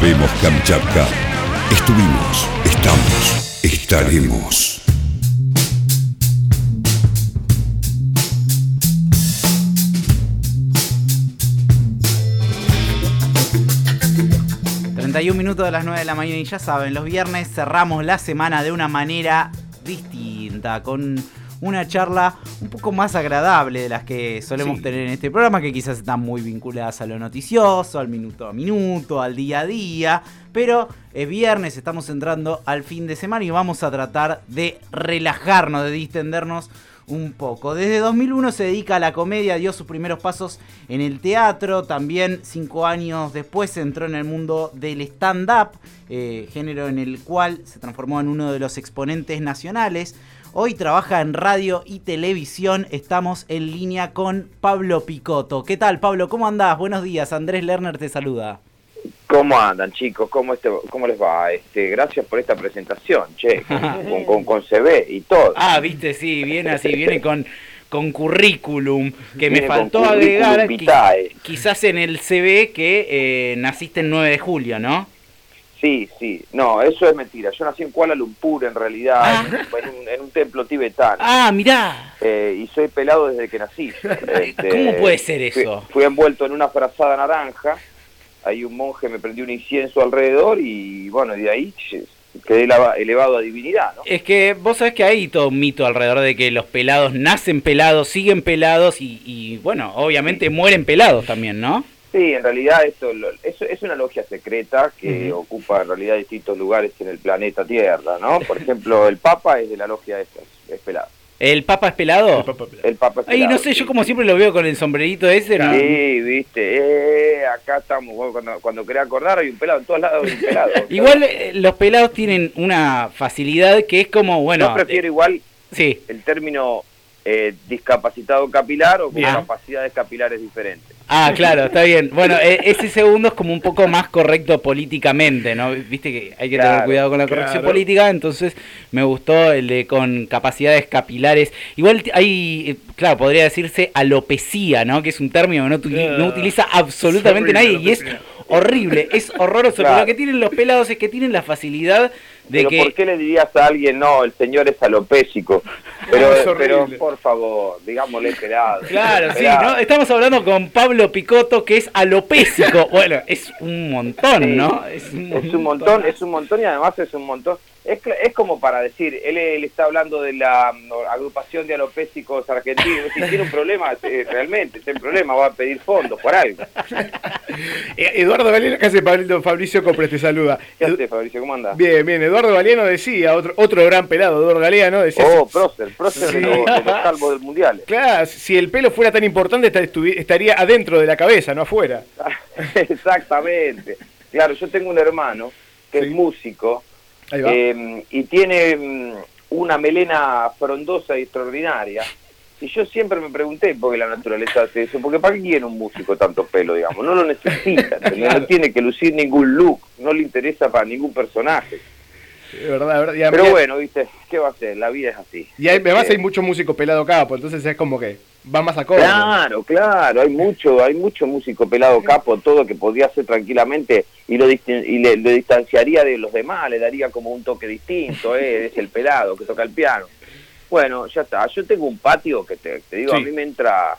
Volvemos Kamchatka. Estuvimos, estamos, estaremos. un minutos de las 9 de la mañana y ya saben, los viernes cerramos la semana de una manera distinta, con una charla un poco más agradable de las que solemos tener en este programa, que quizás están muy vinculadas a lo noticioso, al minuto a minuto, al día a día, pero es viernes, estamos entrando al fin de semana y vamos a tratar de relajarnos, de distendernos un poco. Desde 2001 se dedica a la comedia, dio sus primeros pasos en el teatro, también cinco años después entró en el mundo del stand-up, eh, género en el cual se transformó en uno de los exponentes nacionales. Hoy trabaja en radio y televisión. Estamos en línea con Pablo Picotto. ¿Qué tal, Pablo? ¿Cómo andás? Buenos días. Andrés Lerner te saluda. ¿Cómo andan, chicos? ¿Cómo, este, cómo les va? Este, gracias por esta presentación, che, con, con, CV y todo. Ah, viste, sí, viene así, viene con, con currículum, que me faltó agregar, quizás en el CV que eh, naciste el 9 de julio, ¿no? Sí, sí, no, eso es mentira. Yo nací en Kuala Lumpur, en realidad, ah. en, un, templo tibetano. Ah, mirá. Eh, y soy pelado desde que nací. Este, ¿Cómo puede ser eso? fui envuelto en una frazada naranja ahí un monje me prendió un incienso alrededor y bueno, de ahí quedé elevado a divinidad, ¿no? Es que vos sabés que hay todo un mito alrededor de que los pelados nacen pelados, siguen pelados y, bueno, obviamente mueren pelados también, ¿no? Sí, en realidad esto es, es una logia secreta que ocupa en realidad distintos lugares en el planeta Tierra, ¿no? Por ejemplo, el Papa es de la logia esta, es pelado. ¿El Papa es pelado? El Papa es pelado. Ay, no sé, yo como siempre lo veo con el sombrerito ese. ¿no? Sí, viste, eh, acá estamos, cuando, cuando querés acordar hay un pelado, en todos lados hay un pelado. igual eh, los pelados tienen una facilidad que es como, bueno... Yo prefiero igual sí. el término eh, discapacitado capilar o con capacidades capilares diferentes. Ah, claro, está bien. Bueno, e, ese segundo es como un poco más correcto políticamente, ¿no? Viste que hay que tener cuidado con la corrección política, entonces me gustó el de con capacidades capilares. Igual hay, eh, claro, podría decirse alopecia, ¿no? Que es un término que no, no utiliza absolutamente nadie y es horrible, es horroroso. Pero lo que tienen los pelados es que tienen la facilidad de pero que... ¿por qué le dirías a alguien, no, el señor es alopésico? Pero, pero por favor, digámosle pelado. Claro, sí, ¿no? Estamos hablando con Pablo Picotto, que es alopésico. bueno, es un montón, ¿no? Es un, es un montón, es un montón y además es un montón es, es como para decir, él, está hablando de la mm, agrupación de alopésicos argentinos, si tiene un problema, eh, realmente, tiene un problema, va a pedir fondos por algo. Eh, Eduardo Galeano, ¿qué hace Fabricio Copres? Te saluda. ¿Qué hace Fabricio? ¿Cómo anda? Bien, bien, Eduardo Galeano decía, otro, otro gran pelado, Eduardo Galeano decía... Oh, prócer, prócer de, los, salvos del Mundial. Claro, si el pelo fuera tan importante estaría adentro de la cabeza, no afuera. Exactamente. Claro, yo tengo un hermano que es músico, Em, y tiene em, una melena frondosa y extraordinaria. Y yo siempre me pregunté por qué la naturaleza hace eso, porque ¿para qué quiere un músico tanto pelo, digamos? No lo necesita, no tiene que lucir ningún look, no le interesa para ningún personaje. verdad, verdad. Pero bueno, viste, ¿qué va a ser? La vida es así. Y hay, además hay mucho músico pelado capo, entonces es como que va más acorde. Claro, claro, hay mucho, hay mucho músico pelado capo, todo que podría hacer tranquilamente y lo, y le, lo distanciaría de los demás, le daría como un toque distinto, ¿eh? es el pelado que toca el piano. Bueno, ya está, yo tengo un patio que te, digo, a mí me entra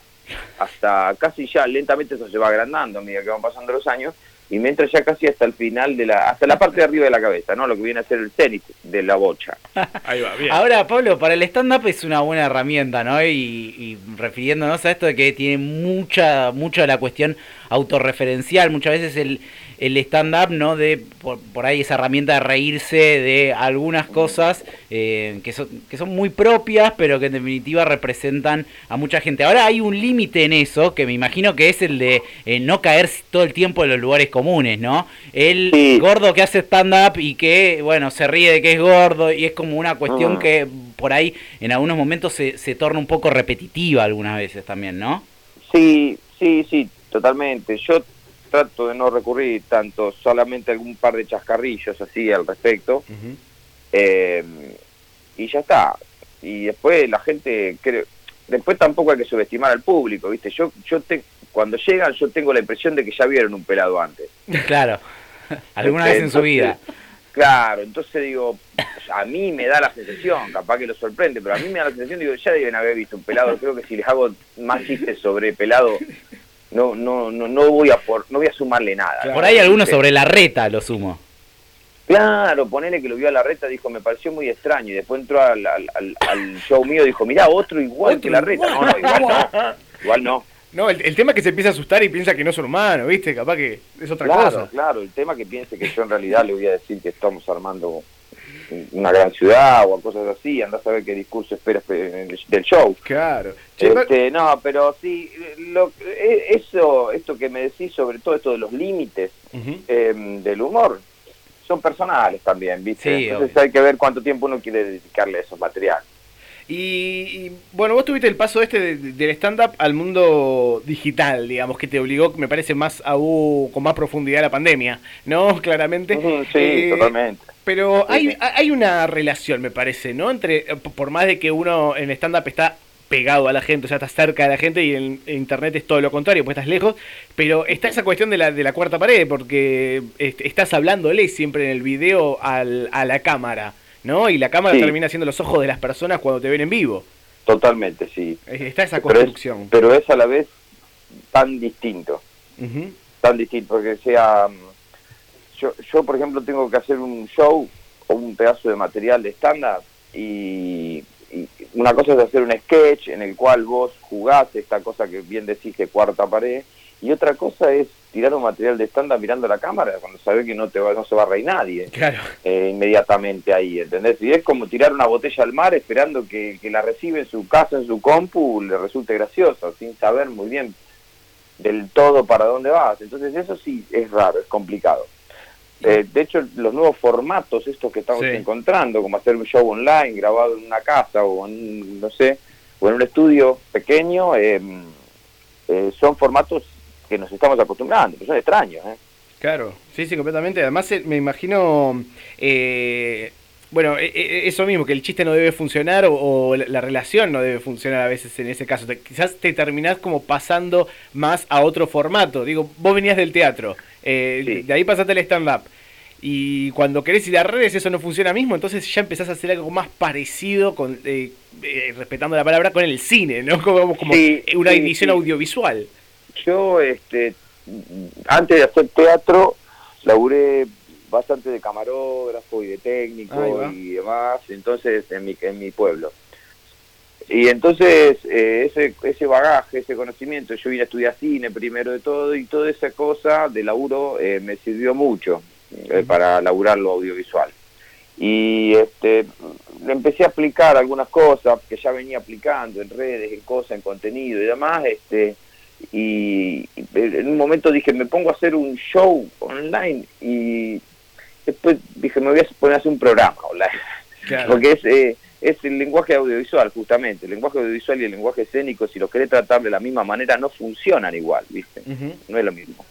hasta casi ya lentamente eso se va agrandando a medida que van pasando los años y me entra ya casi hasta el final de la, hasta la parte de arriba de la cabeza, ¿no? Lo que viene a ser el tenis de la bocha. Ahí va, bien. Ahora, Pablo, para el stand-up es una buena herramienta, ¿no? Y, y, refiriéndonos a esto de que tiene mucha, mucha la cuestión autorreferencial, muchas veces el, el stand-up, ¿no? De por, ahí esa herramienta de reírse de algunas cosas eh, que, son, que son muy propias, pero que en definitiva representan a mucha gente. Ahora hay un límite en eso, que me imagino que es el de eh, no caer todo el tiempo en los lugares comunes, ¿no? El gordo que hace stand-up y que, bueno, se ríe de que es gordo y es como una cuestión ah. que por ahí en algunos momentos se, se torna un poco repetitiva algunas veces también, ¿no? Sí, sí, sí, totalmente. Yo trato de no recurrir tanto, solamente algún par de chascarrillos así al respecto. Eh, y ya está. Y después la gente, creo, después tampoco hay que subestimar al público, ¿viste? Yo, yo te, cuando llegan yo tengo la impresión de que ya vieron un pelado antes. Claro. Alguna vez en su vida. Claro, entonces digo, a mí me da la sensación, capaz que lo sorprende, pero a mí me da la sensación, digo, ya deben haber visto un pelado, creo que si les hago más chistes sobre pelado, no, no, no, no voy a por, no voy a sumarle nada. Por ahí alguno sobre la reta lo sumo. Claro, ponele que lo vio a la reta, dijo, me pareció muy extraño, y después entró al, al, al, al show mío, dijo, mirá, otro igual Otro que la reta. No, no, igual no, igual no. No, el, el tema es que se empieza a asustar y piensa que no son humanos, ¿viste? Capaz que es otra Claro, cosa. claro, el tema que piense que yo en realidad le voy a decir que estamos armando una gran ciudad o cosas así, andás a ver qué discurso esperas del show. Claro. Este, no, pero sí, lo, eh, eso, esto que me decís sobre todo esto de los límites eh, del humor, son personales también, ¿viste? Sí, Entonces obvio. hay que ver cuánto tiempo uno quiere dedicarle a esos materiales. Y, y, bueno, vos tuviste el paso este de- del stand-up al mundo digital, digamos, que te obligó, me parece, más aún con más profundidad la pandemia, ¿no? Claramente. Sí, Eh, totalmente. Pero hay, hay una relación, me parece, ¿no? Entre, por más de que uno en stand-up está pegado a la gente, o sea, está cerca de la gente y en, internet es todo lo contrario, pues estás lejos, pero está esa cuestión de la, de la cuarta pared, porque estás hablándole siempre en el video al, a la cámara, ¿no? Y la cámara Sí. termina siendo los ojos de las personas cuando te ven en vivo. Totalmente, sí. Está esa Pero es, construcción. pero es a la vez tan distinto. Tan distinto, porque sea, yo, yo por ejemplo tengo que hacer un show o un pedazo de material de estándar y, y una cosa es hacer un sketch en el cual vos jugás esta cosa que bien decís de cuarta pared y otra cosa es tirar un material de estándar mirando la cámara cuando sabés que no te va, no se va a reír nadie Claro. eh, inmediatamente ahí, ¿entendés? Y es como tirar una botella al mar esperando que, que la recibe en su casa, en su compu, le resulte gracioso, sin saber muy bien del todo para dónde vas. Entonces eso sí es raro, es complicado. Eh, de hecho, los nuevos formatos, estos que estamos Sí. encontrando, como hacer un show online grabado en una casa o en, no sé, o en un estudio pequeño, eh, eh, son formatos que nos estamos acostumbrando, pero son extraños, ¿eh? Claro, sí, sí, completamente. Además, eh, me imagino, eh, bueno, eh, eh, eso mismo, que el chiste no debe funcionar o, o la la relación no debe funcionar a veces en ese caso. Te- quizás te terminás como pasando más a otro formato. Digo, vos venías del teatro, eh, Sí. de ahí pasaste al stand-up. Y cuando querés ir a redes eso no funciona mismo, entonces ya empezás a hacer algo más parecido, con eh, respetando la palabra, con el cine, ¿no? Como, como Sí, una edición sí. audiovisual. Yo este antes de hacer teatro laburé bastante de camarógrafo y de técnico y demás entonces en mi en mi pueblo. Y entonces eh, ese ese bagaje ese conocimiento yo vine a estudiar cine primero de todo y toda esa cosa de laburo eh, me sirvió mucho eh, para laburar lo audiovisual. Y este le empecé a aplicar algunas cosas que ya venía aplicando en redes, en cosas, en contenido y demás, este y en un momento dije, me pongo a hacer un show online y después dije, me voy a poner a hacer un programa online, Claro. porque es, eh, es el lenguaje audiovisual justamente, el lenguaje audiovisual y el lenguaje escénico, si los querés tratar de la misma manera, no funcionan igual, ¿viste? No es lo mismo.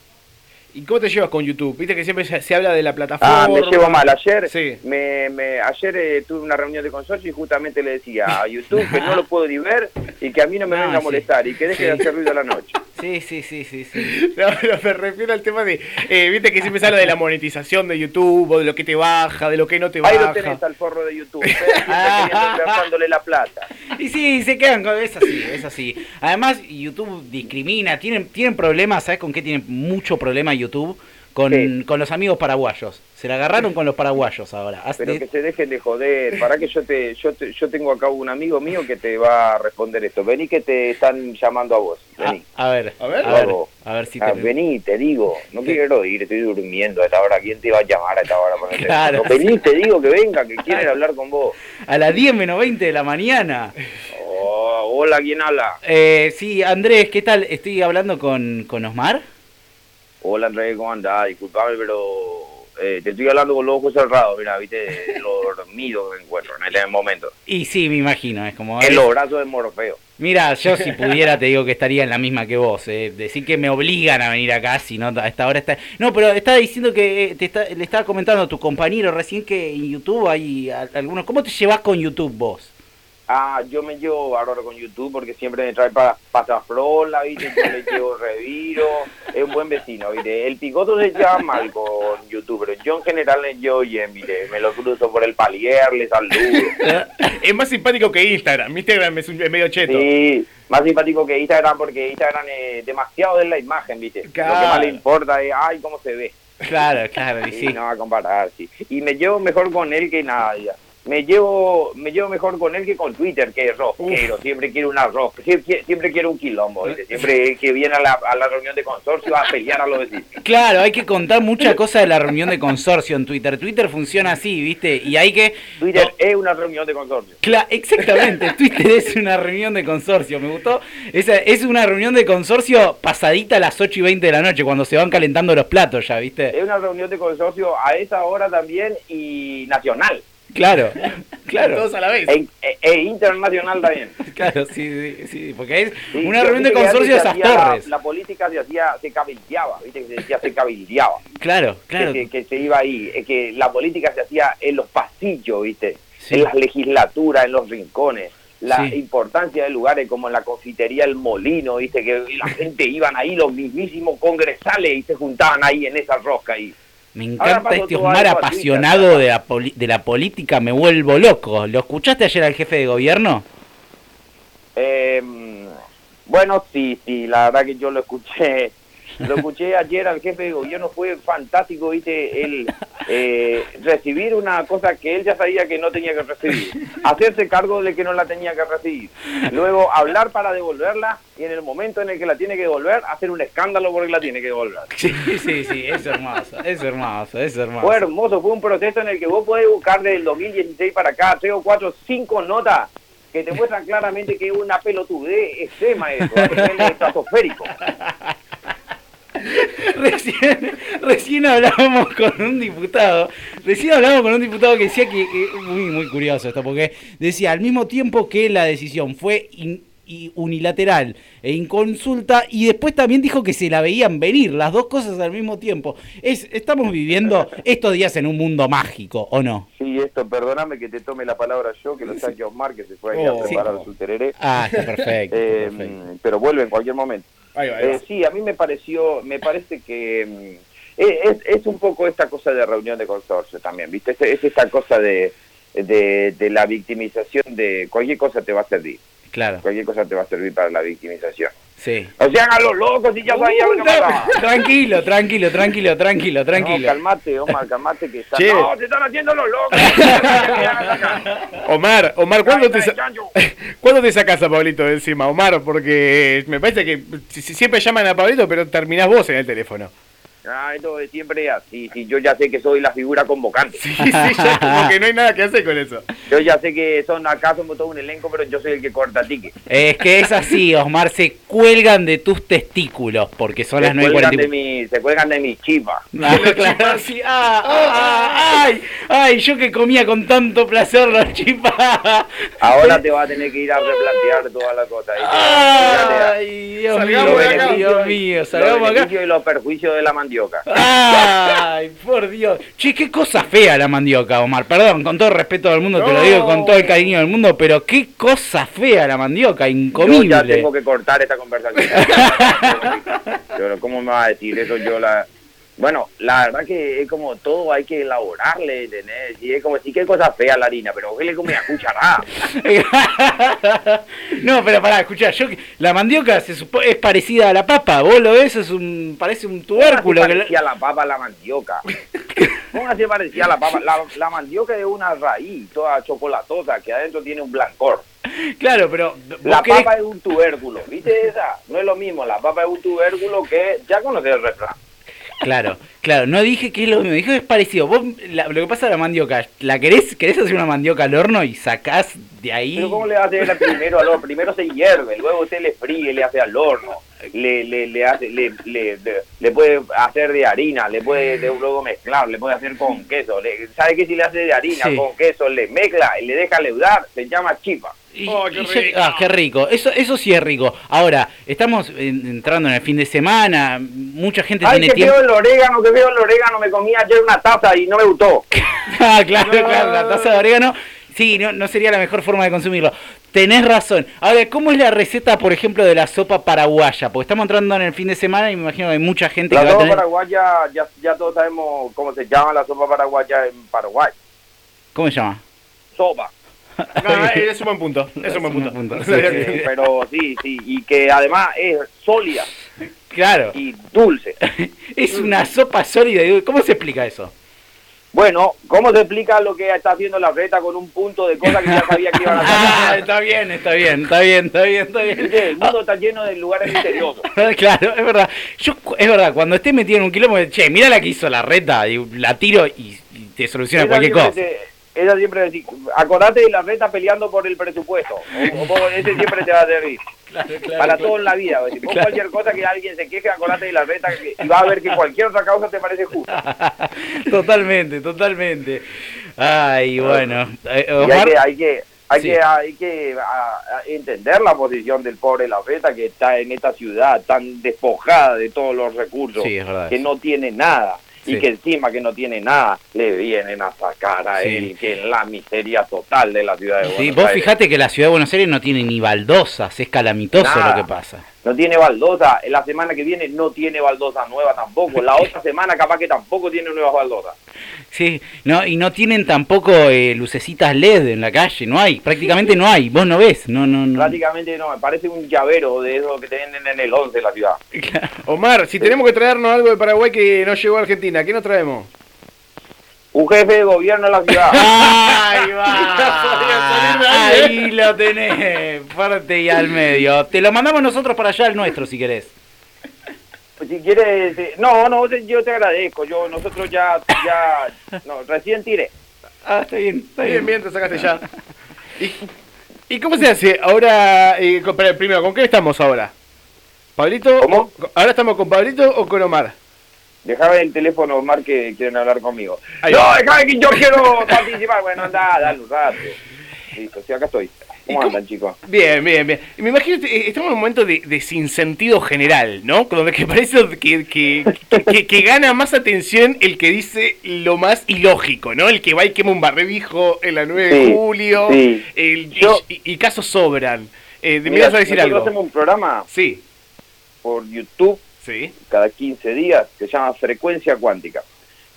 ¿Y cómo te llevas con YouTube? Viste que siempre se, se habla de la plataforma. Ah, me llevo mal. Ayer, Sí. me, me, ayer eh, tuve una reunión de consorcio y justamente le decía a YouTube que no lo puedo ni ver y que a mí no me No, venga a sí. molestar y que deje de hacer ruido a la noche. Sí, sí, sí, sí, sí. No, pero me refiero al tema de. eh, Viste que siempre se habla de la monetización de YouTube, o de lo que te baja, de lo que no te Ahí baja. lo tenés al forro de YouTube. ¿eh? Gastándole la plata. Y sí, se quedan con... Es así, es así. Además, YouTube discrimina. Tienen, tienen problemas, ¿sabes con qué tienen mucho problema YouTube? Con, Sí. con los amigos paraguayos. Se la agarraron con los paraguayos ahora. Pero que se dejen de joder. Para que yo te, yo te, yo tengo acá un amigo mío que te va a responder esto. Vení que te están llamando a vos. a, Vení. a ver, A ver. a ver, a ver si Ah, te... vení, te digo, no quiero ir, estoy durmiendo a esta hora. ¿Quién te va a llamar a esta hora? Para Claro. Vení, te digo que venga, que quieren hablar con vos. A las 10 menos 20 de la mañana. Oh, hola, ¿quién habla? Eh, sí, Andrés, ¿qué tal? Estoy hablando con, con Osmar. Hola, Andrés, ¿cómo andás? Disculpame, pero eh, te estoy hablando con los ojos cerrados, mira, viste, lo dormido que me encuentro en este momento. Y sí, me imagino, es como... En los brazos de Morfeo. Mira, yo si pudiera te digo que estaría en la misma que vos. Eh. Decir que me obligan a venir acá, si no, a esta hora está... No, pero estaba diciendo que eh, te está- le estaba comentando a tu compañero recién que en YouTube hay algunos... ¿Cómo te llevas con YouTube vos? Ah, yo me llevo ahora con YouTube porque siempre me trae para pasafrola, ¿viste? Yo le llevo reviro, es un buen vecino, ¿viste? El picoto se lleva mal con YouTube, pero yo en general le llevo bien, ¿viste? Me lo cruzo por el palier, le saludo. es más simpático que Instagram. Instagram es, medio cheto. Sí, más simpático que Instagram porque Instagram es demasiado de la imagen, ¿viste? Lo que más le importa es, ay, cómo se ve. Claro, claro, y sí. No va a comparar, sí. Y me llevo mejor con él que nada, ya me llevo me llevo mejor con él que con Twitter, que es rosquero, siempre quiere un arroz, siempre, siempre quiere un quilombo, siempre que viene a la, a la, reunión de consorcio a pelear a los vecinos. Claro, hay que contar muchas cosas de la reunión de consorcio en Twitter. Twitter funciona así, ¿viste? Y hay que... Twitter es una reunión de consorcio. Claro, exactamente, Twitter es una reunión de consorcio, me gustó. Es, es una reunión de consorcio pasadita a las 8 y 20 de la noche, cuando se van calentando los platos ya, ¿viste? Es una reunión de consorcio a esa hora también y nacional. Claro, claro. Todos a la vez. E, e, e internacional también. Claro, sí, sí, sí porque es una reunión de consorcio de esas torres. La, política se hacía, se cabildeaba, ¿viste? Que se decía se cabildeaba. Claro, claro. Que, se iba ahí, es que la política se hacía en los pasillos, ¿viste? En las legislaturas, en los rincones. La importancia de lugares como en la confitería El Molino, ¿viste? Que la gente iban ahí, los mismísimos congresales, y se juntaban ahí en esa rosca ahí. Me encanta este Osmar apasionado de la, de la política, me vuelvo loco. ¿Lo escuchaste ayer al jefe de gobierno? Eh, bueno, sí, sí, la verdad que yo lo escuché lo escuché ayer al jefe de gobierno, fue fantástico, viste, el eh, recibir una cosa que él ya sabía que no tenía que recibir, hacerse cargo de que no la tenía que recibir, luego hablar para devolverla y en el momento en el que la tiene que devolver, hacer un escándalo porque la tiene que devolver. Sí, sí, sí, es hermoso, es hermoso, es hermoso. Fue hermoso, fue un proceso en el que vos podés buscar del 2016 para acá, tres o cuatro, cinco notas que te muestran claramente que es una pelotudez extrema eso, a nivel estratosférico. recién, recién hablábamos con un diputado, recién hablábamos con un diputado que decía que, muy, muy curioso esto, porque decía, al mismo tiempo que la decisión fue unilateral e inconsulta, y después también dijo que se la veían venir, las dos cosas al mismo tiempo. Es, estamos viviendo estos días en un mundo mágico, ¿o no? Sí, esto, perdóname que te tome la palabra yo, que lo saque Osmar, que se fue a, oh, preparar su tereré. Ah, perfecto, eh, Pero vuelve en cualquier momento. Eh, sí, a mí me pareció, me parece que mm, es, es, un poco esta cosa de reunión de consorcio también, ¿viste? Es, esta cosa de, de, de, la victimización de cualquier cosa te va a servir. Claro. Cualquier cosa te va a servir para la victimización. Sí. O sea, a los locos y ya sabía lo que Tranquilo, tranquilo, tranquilo, tranquilo, tranquilo. No, calmate, Omar, calmate que está... No, te están haciendo los locos. Omar, Omar, ¿cuándo te, ¿cuándo te sacas a Pablito de encima, Omar? Porque me parece que siempre llaman a Pablito, pero terminás vos en el teléfono. Ah, esto de siempre así, sí, yo ya sé que soy la figura convocante. Sí, sí, ya como que no hay nada que hacer con eso. Yo ya sé que son acá somos todo un elenco, pero yo soy el que corta ticket. Es que es así, Osmar, se cuelgan de tus testículos, porque son las 9.40. De mi, se cuelgan de mi chiva. Ah, claro, sí. ah, ah, ay, ay, yo que comía con tanto placer los chipas. Ahora te vas a tener que ir a replantear toda la cosa. Ay, Dios mío, Dios mío, salgamos acá. y los perjuicios de la mandioca. Ay, por Dios. Che, qué cosa fea la mandioca, Omar. Perdón, con todo el respeto del mundo, te lo digo con todo el cariño del mundo, pero qué cosa fea la mandioca, incomible. Yo ya tengo que cortar esta conversación. ¿Cómo me va a decir eso? Yo la bueno, la verdad que es como todo hay que elaborarle, ¿tenés? Y es como si qué cosa fea la harina, pero ¿qué le come a cucharada? no, pero pará, escuchá, yo la mandioca se es parecida a la papa, vos lo ves, es un, parece un tubérculo. ¿Cómo parecía la... la papa a la mandioca? ¿Cómo se parecía a la papa? La, la mandioca es una raíz toda chocolatosa que adentro tiene un blancor. Claro, pero... La papa es un tubérculo, ¿viste esa? No es lo mismo, la papa es un tubérculo que... Ya conoces el refrán. Claro, claro, no dije que es lo mismo, dije que es parecido. Vos, lo que pasa a la mandioca, ¿la querés, querés hacer una mandioca al horno y sacás de ahí? Pero ¿cómo le hace primero al horno? Primero se hierve, luego usted le fríe, le hace al horno, le, le, le hace, le, le, le, puede hacer de harina, le puede de, luego mezclar, le puede hacer con queso. Le, ¿Sabe qué si le hace de harina con queso? Le mezcla y le deja leudar, se llama chipa. Oh, qué, rico. ah, qué rico. Eso, eso sí es rico. Ahora, estamos entrando en el fin de semana. Mucha gente Ay, tiene que tiempo. veo el orégano, que veo el orégano. Me comí ayer una taza y no me gustó. ah, claro, claro. La taza de orégano Sí, no, no sería la mejor forma de consumirlo. Tenés razón. Ahora, ¿cómo es la receta, por ejemplo, de la sopa paraguaya? Porque estamos entrando en el fin de semana y me imagino que hay mucha gente La que va a sopa tener... paraguaya, ya, ya todos sabemos cómo se llama la sopa paraguaya en Paraguay. ¿Cómo se llama? Sopa. No, es un buen punto. Es un buen punto. un punto. Sí, sí, pero sí, sí, y que además es sólida Claro. y dulce. Es una sopa sólida. y- ¿Cómo se explica eso? Bueno, ¿cómo se explica lo que está haciendo la reta con un punto de cosas que ya sabía que iban a Ah, hacer? está bien, está bien, está bien, está bien, está bien. El mundo está lleno de lugares misteriosos. Claro, es verdad. Yo, es verdad, cuando esté metido en un quilombo, che, mira la que hizo la reta, y la tiro y, y te soluciona cualquier cosa. te- ella siempre dice, acordate de la reta peleando por el presupuesto. O, o ese siempre te va a servir. Claro, claro, Para claro. todo en la vida. Vos Claro. cualquier cosa que alguien se queje, acordate de la reta y va a ver que cualquier otra causa te parece justa. totalmente, totalmente. Ay, bueno. Eh, Y hay que, hay que, hay Sí. que, hay que a- a entender la posición del pobre La Feta que está en esta ciudad tan despojada de todos los recursos, Sí, es verdad que no tiene nada. Sí. Y que encima que no tiene nada, le vienen a sacar a Sí. él, que es la miseria total de la ciudad de sí, Buenos vos Aires. fijate que la ciudad de Buenos Aires no tiene ni baldosas, es calamitoso Nada. lo que pasa. No tiene baldosa, la semana que viene no tiene baldosa nueva tampoco, la otra semana capaz que tampoco tiene nuevas baldosas. Sí, no, y no tienen tampoco eh, lucecitas LED en la calle, no hay, prácticamente no hay, vos no ves, no, no, no. Prácticamente no, me parece un llavero de eso que tienen en el 11 de la ciudad. Omar, si tenemos que traernos algo de Paraguay que no llegó a Argentina, ¿qué nos traemos? Un jefe de gobierno de la ciudad. Ahí va. Ahí, lo tenés, fuerte y al medio. Te lo mandamos nosotros para allá, el nuestro, si querés. Pues si quieres, eh, no, no, yo te agradezco. Yo, nosotros ya, ya, no, recién tiré. Ah, está bien, está Bien, bien, te sacaste ya. ¿Y, y cómo se hace? Ahora, eh, primero, ¿con qué estamos ahora? ¿Pablito? ¿Cómo? ¿Ahora estamos con Pablito o con Omar? Dejame el teléfono, Omar, que quieren hablar conmigo. Ahí no, va. déjame que yo quiero participar. Bueno, anda, dale un rato. Listo, sí, acá estoy. ¿Y ¿Cómo cómo- andan, chicos? Bien, bien, bien. Me imagino que eh, estamos en un momento de, de sinsentido general, ¿no? Donde que parece que, que, que- que gana más atención el que dice lo más ilógico, ¿no? El que va y quema un barbijo en la 9 de julio. sí. el- Yo- y, y casos sobran. Eh, ¿Me Mira, ibas a decir algo? hacemos un programa Sí, por YouTube sí. cada 15 días que se llama Frecuencia Cuántica.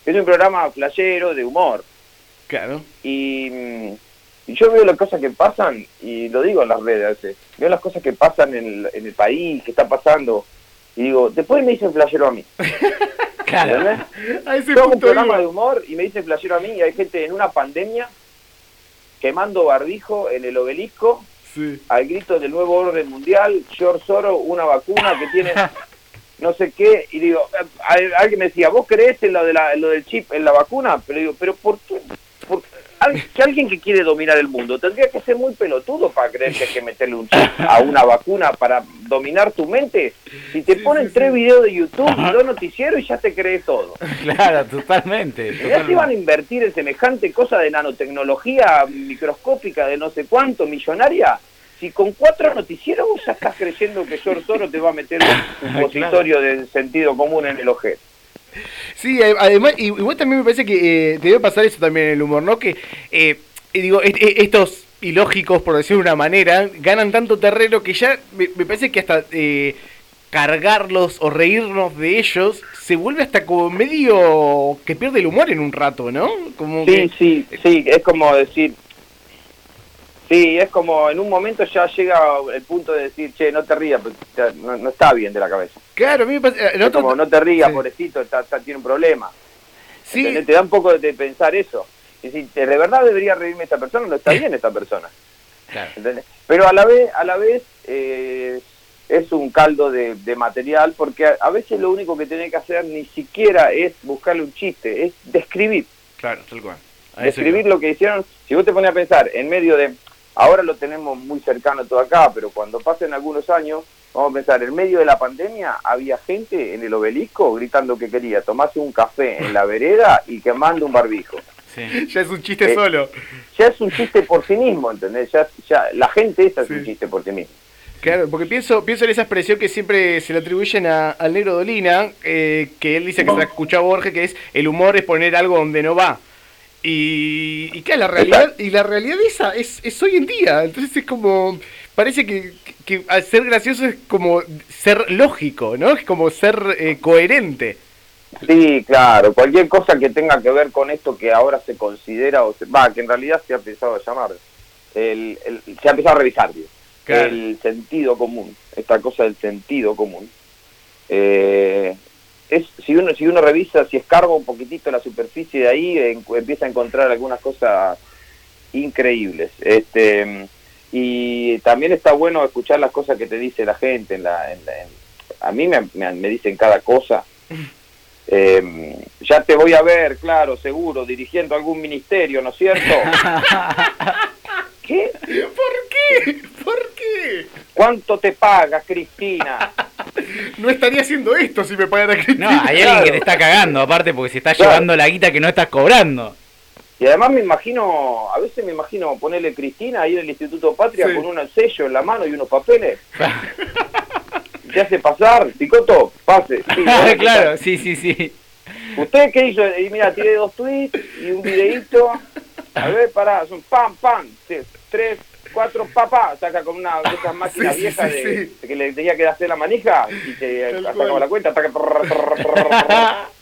Es un programa flashero de humor. Claro. Y, mm, y yo veo las cosas que pasan, y lo digo en las redes a veces, veo las cosas que pasan en el, en el país, que está pasando, y digo, después me dicen flashero a mí. Claro. A ese un programa iba. de humor y me dicen flashero a mí, y hay gente en una pandemia quemando barbijo en el obelisco Sí. al grito del nuevo orden mundial, George Soros, una vacuna que tiene no sé qué, y digo, alguien me decía, ¿vos creés en lo, de la, en lo del chip en la vacuna? Pero digo, ¿pero por qué? Por- al- que alguien que quiere dominar el mundo tendría que ser muy pelotudo para creer que hay que meterle un chip a una vacuna para dominar tu mente. Si te ponen tres videos de YouTube y dos noticieros y ya te crees todo. Claro, totalmente. Ya se van a invertir en semejante cosa de nanotecnología microscópica de no sé cuánto, millonaria. Si con cuatro noticieros vos ya estás creyendo que George Soros te va a meter un supositorio de sentido común en el ojete. Sí, eh, además, y- igual también me parece que eh, te debe pasar eso también en el humor, ¿no? Que, eh, digo, est- estos ilógicos, por decirlo de una manera, ganan tanto terreno que ya me, me parece que hasta eh, cargarlos o reírnos de ellos se vuelve hasta como medio que pierde el humor en un rato, ¿no? Como Sí, que- sí, sí, es como decir... Sí, es como en un momento ya llega el punto de decir, che, no te rías, no, no está bien de la cabeza. Claro, a mí me parece... eh, como, no te rías, pobrecito, está, está- tiene un problema. sí. Te da un poco de, pensar eso. Y decir, ¿de verdad debería reírme esta persona? No está bien esta persona. Claro. Pero a la vez, a la vez eh, es un caldo de, de material porque a, a veces lo único que tenés que hacer ni siquiera es buscarle un chiste, es describir. Claro, tal cual. Describir lo que hicieron. Si vos te pones a pensar en medio de... Ahora lo tenemos muy cercano todo acá, pero cuando pasen algunos años, vamos a pensar, en medio de la pandemia había gente en el obelisco gritando que quería tomarse un café en la vereda y quemando un barbijo. Sí. Ya es un chiste Eh, solo. Ya es un chiste por sí mismo, ¿entendés? Ya, ya, la gente esa es un chiste por sí mismo. Claro, porque pienso, pienso en esa expresión que siempre se le atribuyen a- al negro Dolina, eh, que él dice que se la escuchó a Borges, que es el humor es poner algo donde no va. Y, y claro, la realidad, y la realidad esa es, es hoy en día. Entonces es como. Parece que, que, al ser gracioso es como ser lógico, ¿no? Es como ser eh, coherente. Sí, claro. Cualquier cosa que tenga que ver con esto que ahora se considera, o se, va, que en realidad se ha empezado a llamar, el, el, se ha empezado a revisar, Claro. el sentido común, esta cosa del sentido común. Eh, es si uno si uno revisa, si escarba un poquitito la superficie de ahí, en- empieza a encontrar algunas cosas increíbles. Este y también está bueno escuchar las cosas que te dice la gente. En la, en la- en- a mí me, me- me dicen cada cosa. Eh, ya te voy a ver, claro, seguro, dirigiendo algún ministerio, ¿no es cierto? ¿Qué? ¿Por qué? ¿Por qué? ¿Cuánto te pagas, Cristina? No estaría haciendo esto si me pagara No, Cristina. hay alguien que te está cagando, aparte, porque se está Claro. llevando la guita que no estás cobrando. Y además me imagino, a veces me imagino ponerle Cristina ahí en el Instituto Patria Sí. con un sello en la mano y unos papeles. ¿Te hace pasar? Picoto, pase. Sí, hola, ¿qué claro, sí, sí, sí. ¿Usted qué hizo? Y mira, tiré dos tweets y un videíto. A ver, pará, son pam, pam, tres, cuatro, papá. Saca con una de esas máquinas Sí, viejas sí, de, sí. que le tenía que hacer la manija y te sacaba la cuenta. taca, trrr, trrr, trrr.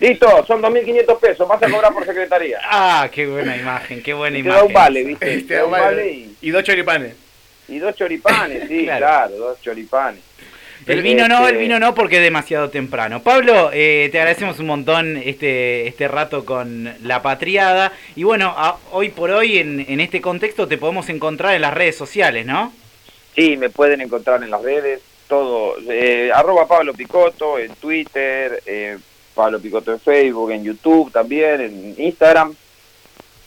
Listo, son 2.500 pesos, vas a cobrar por secretaría. Ah, qué buena imagen, qué buena Y te da un imagen. vale, ¿viste? Este, Te da un vale. y, Y dos choripanes. y dos choripanes, sí, Claro. claro. dos choripanes. El vino no, el vino no porque es demasiado temprano. Pablo, eh, te agradecemos un montón este, este rato con la patriada. Y bueno, a- hoy por hoy en, en este contexto te podemos encontrar en las redes sociales, ¿no? Sí, me pueden encontrar en las redes, todo, eh, arroba Pablo Picoto en Twitter, eh, Pablo Picoto en Facebook, en YouTube también, en Instagram.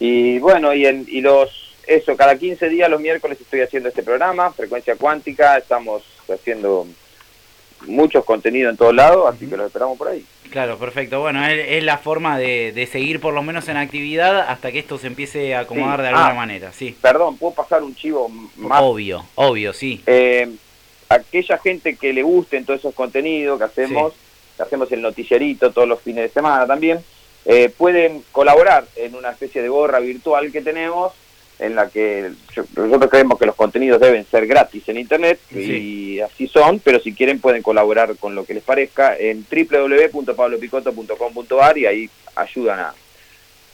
Y bueno, y, en, y los, eso, cada 15 días, los miércoles estoy haciendo este programa, Frecuencia Cuántica, estamos haciendo muchos contenidos en todos lados, así que los esperamos por ahí. Claro, perfecto. Bueno, es, es la forma de, de seguir por lo menos en actividad hasta que esto se empiece a acomodar Sí. de alguna Ah. manera, sí. Perdón, ¿puedo pasar un chivo más? Obvio, obvio, sí. Eh, aquella gente que le gusten todos esos contenidos que hacemos, que hacemos el noticierito todos los fines de semana también, eh, pueden colaborar en una especie de gorra virtual que tenemos, en la que nosotros creemos que los contenidos deben ser gratis en internet y así son, pero si quieren pueden colaborar con lo que les parezca en www.pablopicoto.com.ar y ahí ayudan a,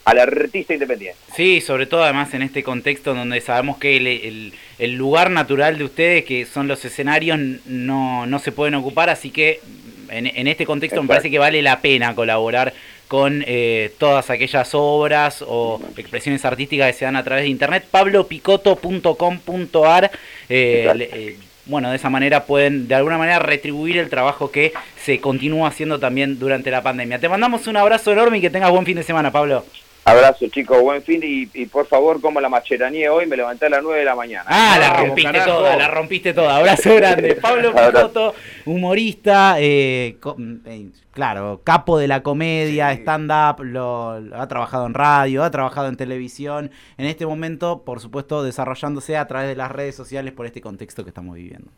al artista independiente. Sí, sobre todo además en este contexto donde sabemos que el, el- el lugar natural de ustedes, que son los escenarios, no, no se pueden ocupar, así que en, en este contexto me parece que vale la pena colaborar con eh, todas aquellas obras o expresiones artísticas que se dan a través de internet. pablopicoto.com.ar eh, eh, bueno, de esa manera pueden de alguna manera retribuir el trabajo que se continúa haciendo también durante la pandemia. Te mandamos un abrazo enorme y que tengas buen fin de semana, Pablo. Abrazo chicos, buen fin y, y por favor como la macheranía hoy me levanté a las 9 de la mañana. Ah, la rompiste carajo. toda, la rompiste toda. Abrazo grande. Pablo Abrazo. Picoto, humorista, eh, co- eh, claro, capo de la comedia, Sí. stand-up, lo, lo- ha trabajado en radio, ha trabajado en televisión. En este momento, por supuesto, desarrollándose a través de las redes sociales por este contexto que estamos viviendo.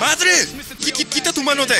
¡Madre! Qui- qui- ¡Quita tu mano de